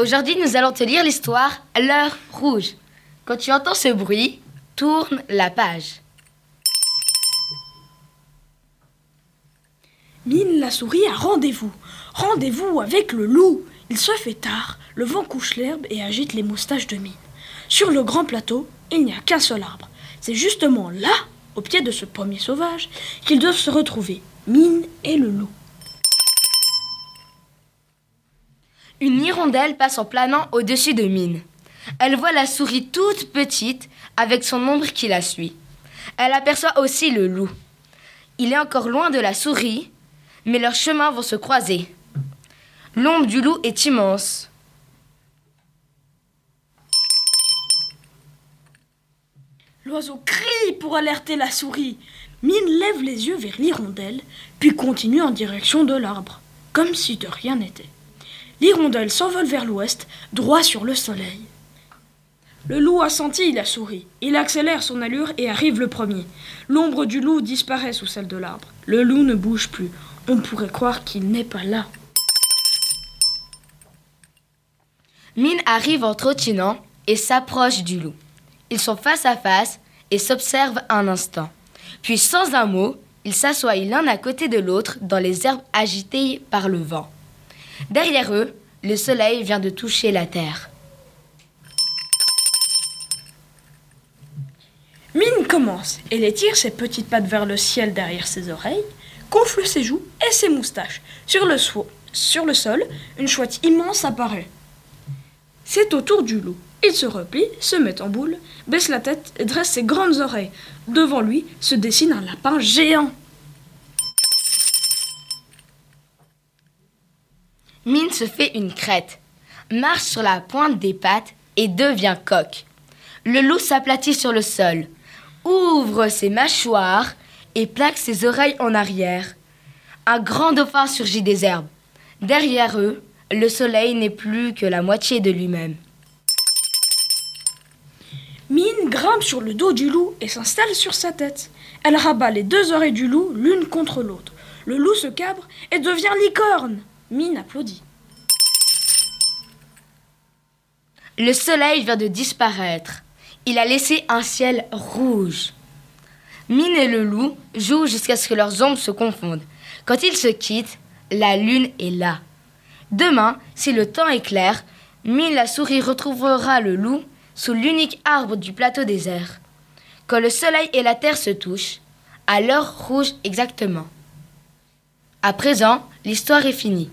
Aujourd'hui, nous allons te lire l'histoire L'heure rouge. Quand tu entends ce bruit, tourne la page. Mine la souris a rendez-vous. Rendez-vous avec le loup. Il se fait tard, le vent couche l'herbe et agite les moustaches de Mine. Sur le grand plateau, il n'y a qu'un seul arbre. C'est justement là, au pied de ce pommier sauvage, qu'ils doivent se retrouver, Mine et le loup. Une hirondelle passe en planant au-dessus de Mine. Elle voit la souris toute petite avec son ombre qui la suit. Elle aperçoit aussi le loup. Il est encore loin de la souris, mais leurs chemins vont se croiser. L'ombre du loup est immense. L'oiseau crie pour alerter la souris. Mine lève les yeux vers l'hirondelle, puis continue en direction de l'arbre, comme si de rien n'était. L'hirondelle s'envole vers l'ouest, droit sur le soleil. Le loup a senti la souris. Il accélère son allure et arrive le premier. L'ombre du loup disparaît sous celle de l'arbre. Le loup ne bouge plus. On pourrait croire qu'il n'est pas là. Mine arrive en trottinant et s'approche du loup. Ils sont face à face et s'observent un instant. Puis sans un mot, ils s'assoient l'un à côté de l'autre dans les herbes agitées par le vent. Derrière eux, le soleil vient de toucher la terre. Mine commence. Elle étire ses petites pattes vers le ciel derrière ses oreilles, gonfle ses joues et ses moustaches. Sur le sol, une chouette immense apparaît. C'est au tour du loup. Il se replie, se met en boule, baisse la tête et dresse ses grandes oreilles. Devant lui se dessine un lapin géant. Mine se fait une crête, marche sur la pointe des pattes et devient coq. Le loup s'aplatit sur le sol, ouvre ses mâchoires et plaque ses oreilles en arrière. Un grand dauphin surgit des herbes. Derrière eux, le soleil n'est plus que la moitié de lui-même. Mine grimpe sur le dos du loup et s'installe sur sa tête. Elle rabat les deux oreilles du loup l'une contre l'autre. Le loup se cabre et devient licorne. Mine applaudit. Le soleil vient de disparaître. Il a laissé un ciel rouge. Mine et le loup jouent jusqu'à ce que leurs ombres se confondent. Quand ils se quittent, la lune est là. Demain, si le temps est clair, Mine la souris retrouvera le loup sous l'unique arbre du plateau désert. Quand le soleil et la terre se touchent, à l'heure rouge exactement. À présent, l'histoire est finie.